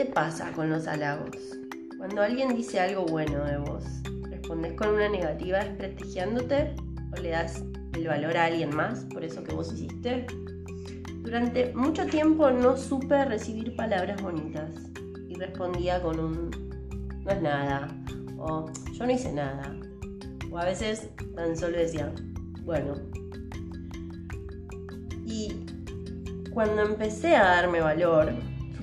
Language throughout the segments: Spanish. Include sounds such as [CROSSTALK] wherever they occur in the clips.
te pasa con los halagos? Cuando alguien dice algo bueno de vos, ¿respondes con una negativa desprestigiándote o le das el valor a alguien más por eso que vos hiciste? Durante mucho tiempo no supe recibir palabras bonitas y respondía con un no es nada o yo no hice nada o a veces tan solo decía bueno. Y cuando empecé a darme valor,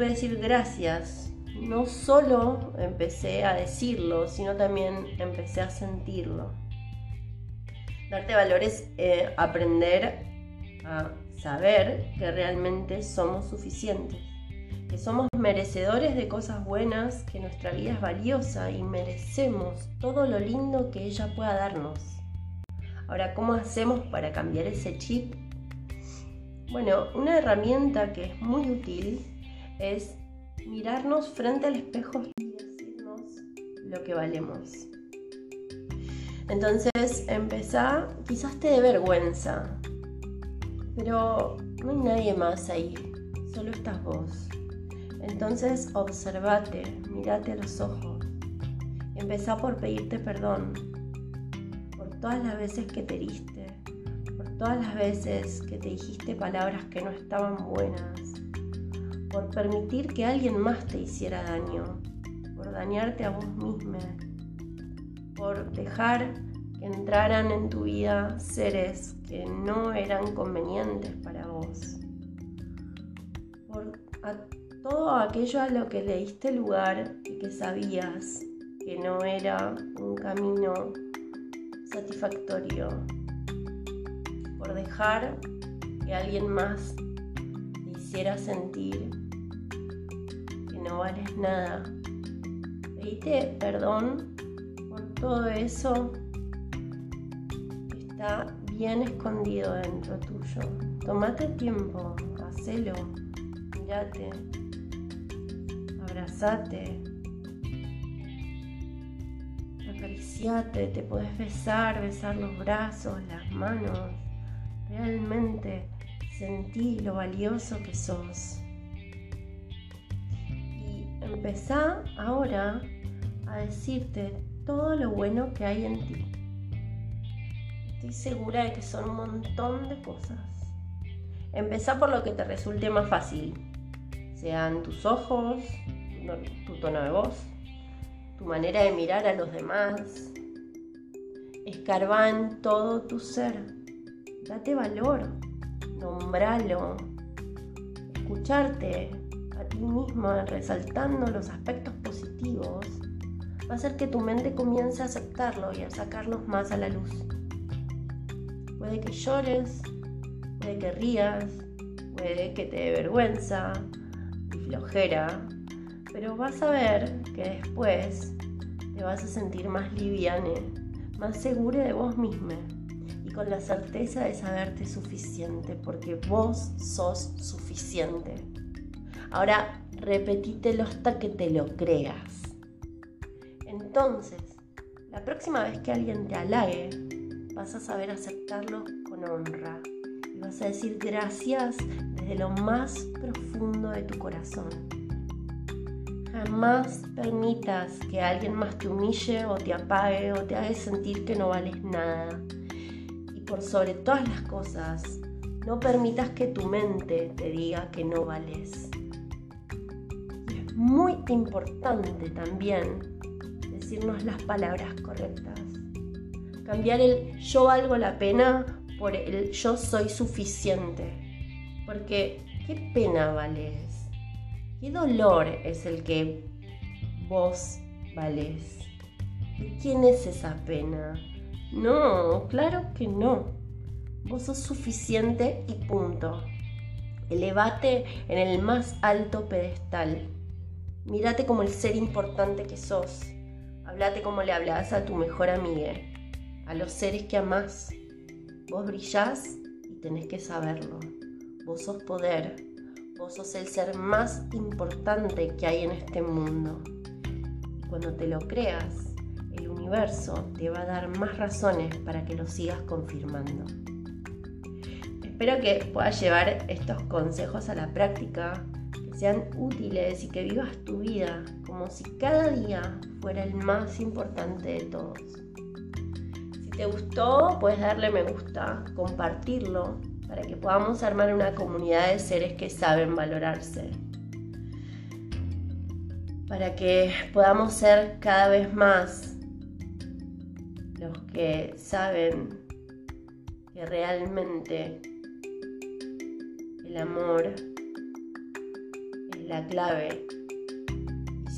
supe decir gracias. No solo empecé a decirlo, sino también empecé a sentirlo. Darte valor es eh, aprender a saber que realmente somos suficientes, que somos merecedores de cosas buenas, que nuestra vida es valiosa y merecemos todo lo lindo que ella pueda darnos. Ahora, ¿cómo hacemos para cambiar ese chip? Bueno, una herramienta que es muy útil es mirarnos frente al espejo y decirnos lo que valemos. Entonces, empezá, quizás te dé vergüenza, pero no hay nadie más ahí, solo estás vos. Entonces observate, mirate a los ojos. Empezá por pedirte perdón por todas las veces que te heriste, por todas las veces que te dijiste palabras que no estaban buenas, por permitir que alguien más te hiciera daño, por dañarte a vos misma, por dejar que entraran en tu vida seres que no eran convenientes para vos. Por todo aquello a lo que le diste lugar y que sabías que no era un camino satisfactorio. Por dejar que alguien más te hiciera sentir no vales nada. Pedite perdón por todo eso está bien escondido dentro tuyo. Tómate tiempo, hacelo, mirate, abrazate, acariciate, te puedes besar, besar los brazos, las manos. Realmente sentí lo valioso que sos. Empezá ahora a decirte todo lo bueno que hay en ti. Estoy segura de que son un montón de cosas. Empezá por lo que te resulte más fácil, sean tus ojos, tu tono de voz, tu manera de mirar a los demás. Escarba en todo tu ser. Date valor, nombralo, escucharte ti misma resaltando los aspectos positivos va a hacer que tu mente comience a aceptarlo y a sacarlos más a la luz. Puede que llores, puede que rías, puede que te dé vergüenza y flojera, pero vas a ver que después te vas a sentir más liviane, más segura de vos misma y con la certeza de saberte suficiente, porque vos sos suficiente. Ahora repetítelo hasta que te lo creas. Entonces, la próxima vez que alguien te halague, vas a saber aceptarlo con honra y vas a decir gracias desde lo más profundo de tu corazón. Jamás permitas que alguien más te humille o te apague o te haga sentir que no vales nada. Y por sobre todas las cosas, no permitas que tu mente te diga que no vales. Muy importante también decirnos las palabras correctas cambiar el yo valgo la pena por el yo soy suficiente. Porque qué pena vales, qué dolor es el que vos vales. quién es esa pena? No, claro que no. Vos sos suficiente y punto. Elevate en el más alto pedestal. Mírate como el ser importante que sos. Hablate como le hablas a tu mejor amiga a los seres que amás. Vos brillás y tenés que saberlo. Vos sos poder. Vos sos el ser más importante que hay en este mundo. Y cuando te lo creas, el universo te va a dar más razones para que lo sigas confirmando. Espero que puedas llevar estos consejos a la práctica, sean útiles y que vivas tu vida como si cada día fuera el más importante de todos. Si te gustó, puedes darle me gusta, compartirlo, para que podamos armar una comunidad de seres que saben valorarse. Para que podamos ser cada vez más los que saben que realmente el amor la clave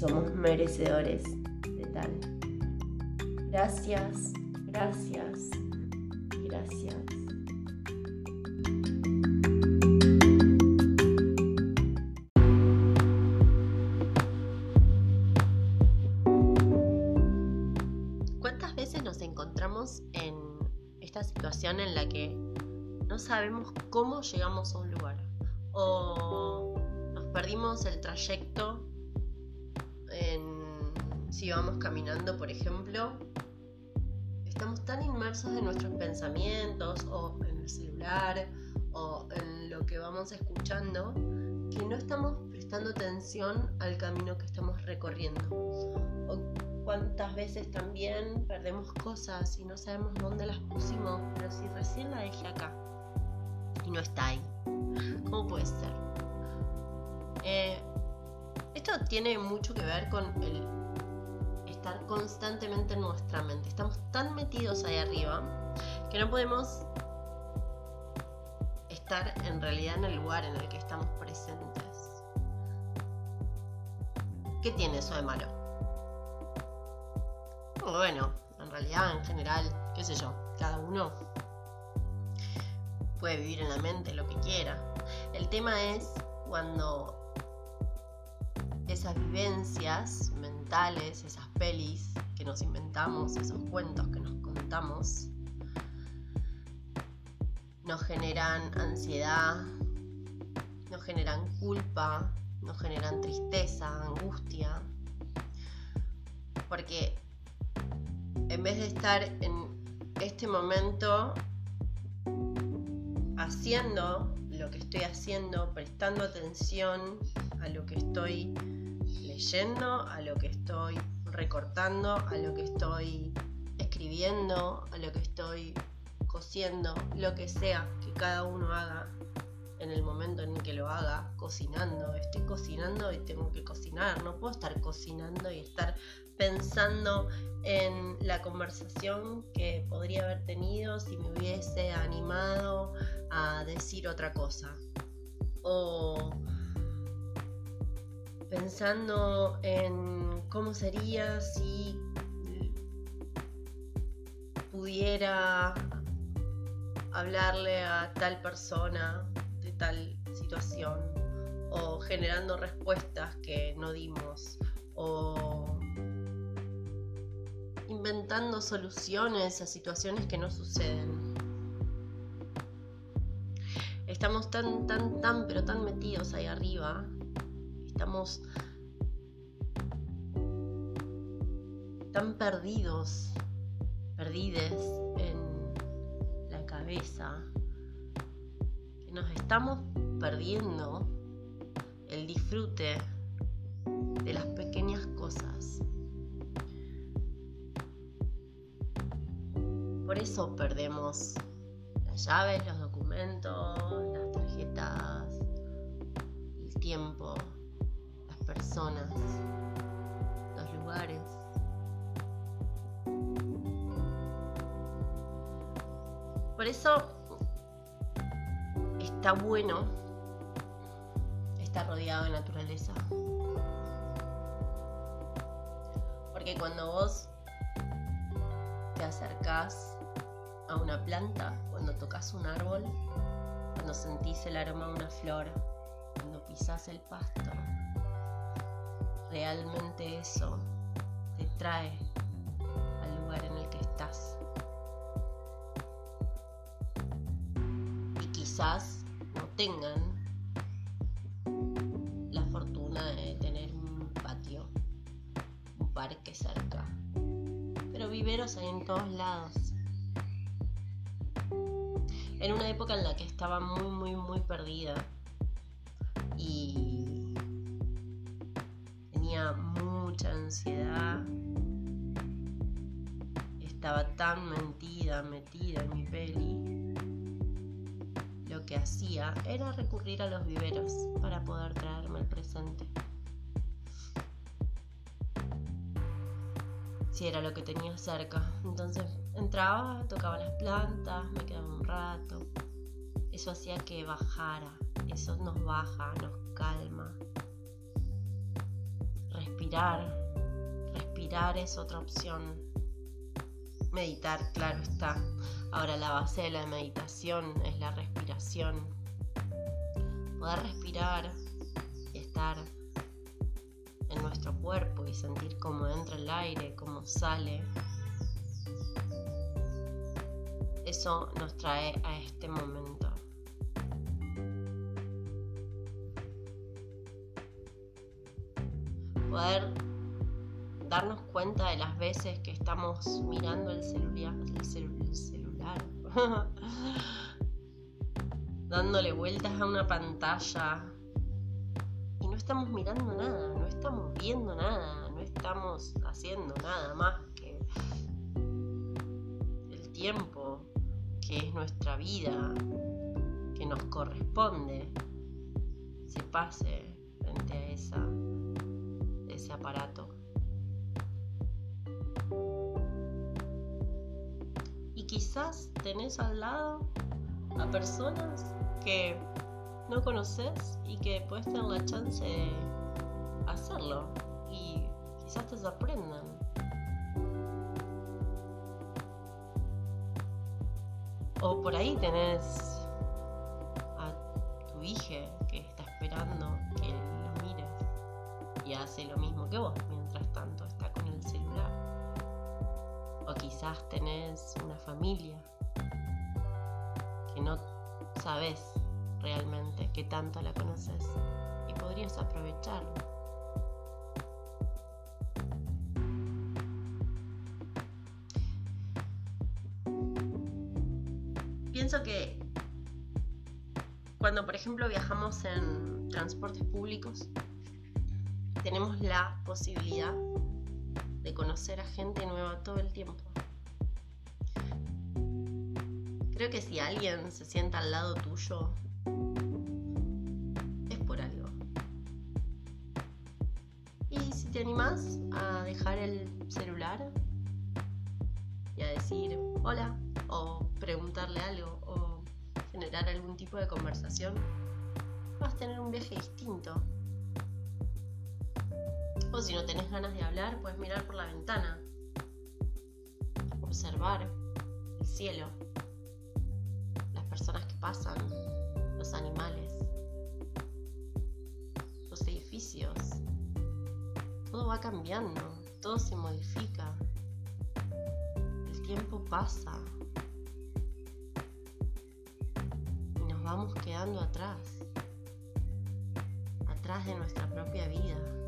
somos merecedores de tal. Gracias, gracias, gracias. ¿Cuántas veces nos encontramos en esta situación en la que no sabemos cómo llegamos a un lugar o perdimos el trayecto si vamos caminando, por ejemplo, estamos tan inmersos en nuestros pensamientos o en el celular o en lo que vamos escuchando que no estamos prestando atención al camino que estamos recorriendo. O cuántas veces también perdemos cosas y no sabemos dónde las pusimos, pero si recién la dejé acá y no está ahí. Tiene mucho que ver con el estar constantemente en nuestra mente. Estamos tan metidos ahí arriba que no podemos estar en realidad en el lugar en el que estamos presentes. ¿Qué tiene eso de malo? Bueno, en realidad, en general, qué sé yo, cada uno puede vivir en la mente lo que quiera. El tema es cuando esas vivencias mentales, esas pelis que nos inventamos, esos cuentos que nos contamos, nos generan ansiedad, nos generan culpa, nos generan tristeza, angustia, porque en vez de estar en este momento haciendo lo que estoy haciendo, prestando atención a lo que estoy leyendo, a lo que estoy recortando, a lo que estoy escribiendo, a lo que estoy cosiendo, lo que sea que cada uno haga en el momento en que lo haga, cocinando. Estoy cocinando y tengo que cocinar. No puedo estar cocinando y estar pensando en la conversación que podría haber tenido si me hubiese animado a decir otra cosa. O pensando en cómo sería si pudiera hablarle a tal persona de tal situación o generando respuestas que no dimos o inventando soluciones a situaciones que no suceden. Estamos tan, tan, tan, pero tan metidos ahí arriba estamos tan perdidos, perdides en la cabeza, que nos estamos perdiendo el disfrute de las pequeñas cosas. Por eso perdemos las llaves, los documentos, las tarjetas, el tiempo personas, los lugares. Por eso está bueno estar rodeado de naturaleza. Porque cuando vos te acercás a una planta, cuando tocas un árbol, cuando sentís el aroma de una flor, cuando pisás el pasto, realmente eso te trae al lugar en el que estás. Y quizás no tengan la fortuna de tener un patio, un parque cerca, pero viveros hay en todos lados. En una época en la que estaba muy, muy, muy perdida y mucha ansiedad, estaba tan mentida, metida en mi peli, lo que hacía era recurrir a los viveros para poder traerme el presente. Si era lo que tenía cerca. Entonces entraba, tocaba las plantas, me quedaba un rato. Eso hacía que bajara, eso nos baja, nos calma. Respirar, respirar es otra opción. Meditar, claro está. Ahora la base de la meditación es la respiración. Poder respirar y estar en nuestro cuerpo y sentir cómo entra el aire, cómo sale. Eso nos trae a este momento. Estamos mirando el celular, el, celular, [LAUGHS] dándole vueltas a una pantalla y no estamos mirando nada, no estamos viendo nada, no estamos haciendo nada más que el tiempo que es nuestra vida, que nos corresponde, se pase frente a esa, ese aparato. Quizás tenés al lado a personas que no conoces y que puedes tener la chance de hacerlo y quizás te sorprendan. O por ahí tenés a tu hija que está esperando que lo mires y hace lo mismo que vos quizás tenés una familia que no sabes realmente que tanto la conoces y podrías aprovecharlo. Pienso que cuando por ejemplo viajamos en transportes públicos, tenemos la posibilidad de conocer a gente nueva todo el tiempo. Creo que si alguien se sienta al lado tuyo, es por algo. Y si te animas a dejar el celular y a decir hola, o preguntarle algo, o generar algún tipo de conversación, vas a tener un viaje distinto o si no tenés ganas de hablar, puedes mirar por la ventana, observar el cielo, pasan, los animales, los edificios. Todo va cambiando, todo se modifica. El tiempo pasa. Y nos vamos quedando atrás, atrás de nuestra propia vida.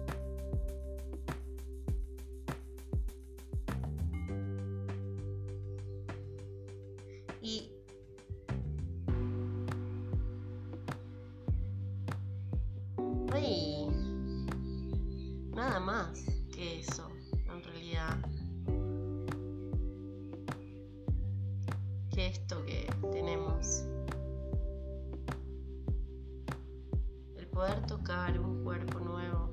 Poder tocar un cuerpo nuevo.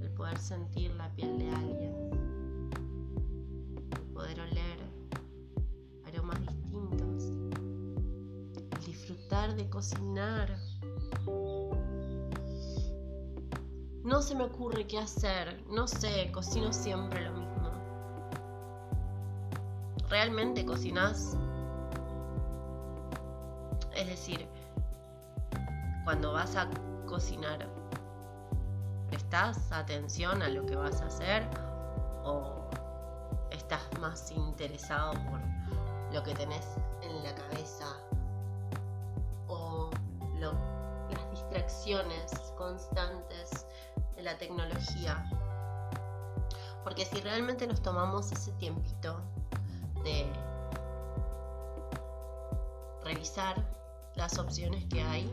El poder sentir la piel de alguien. El poder oler de cocinar. No se me ocurre qué hacer, no sé, cocino siempre lo mismo. ¿Realmente cocinas? Es decir, cuando vas a cocinar, ¿prestas atención a lo que vas a hacer o estás más interesado por lo que tenés en la cabeza las distracciones constantes de la tecnología. Porque si realmente nos tomamos ese tiempito de revisar las opciones que hay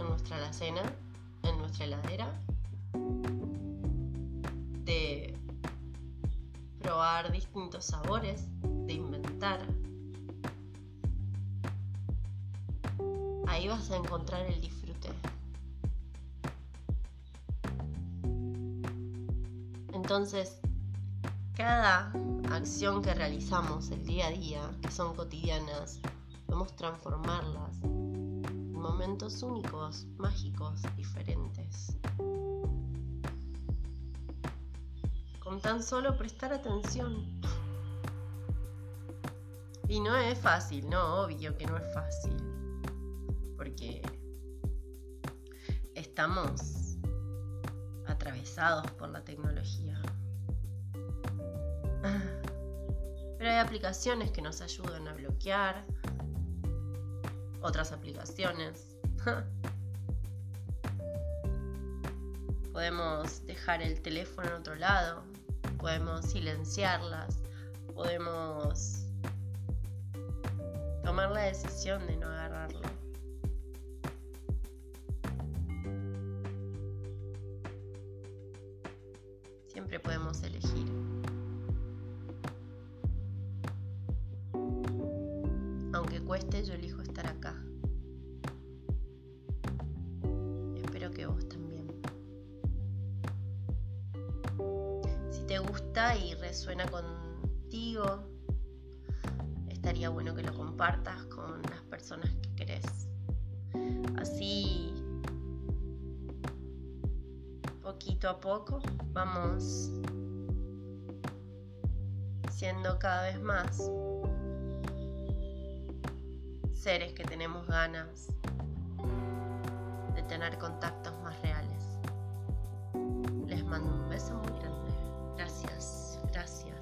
en nuestra alacena, en nuestra heladera, probar distintos sabores, de inventar. Ahí vas a encontrar el disfrute. Entonces, cada acción que realizamos el día a día, que son cotidianas, podemos transformarlas momentos únicos, mágicos, diferentes. Con tan solo prestar atención. Y no es fácil, no, obvio que no es fácil. Porque estamos atravesados por la tecnología. Pero hay aplicaciones que nos ayudan a bloquear. Otras aplicaciones. Podemos dejar el teléfono en otro lado. Podemos silenciarlas. Podemos tomar la decisión de no contigo, estaría bueno que lo compartas con las personas que querés. Así, poquito a poco, vamos siendo cada vez más seres que tenemos ganas de tener contactos más reales. Les mando un beso muy grande. das hier.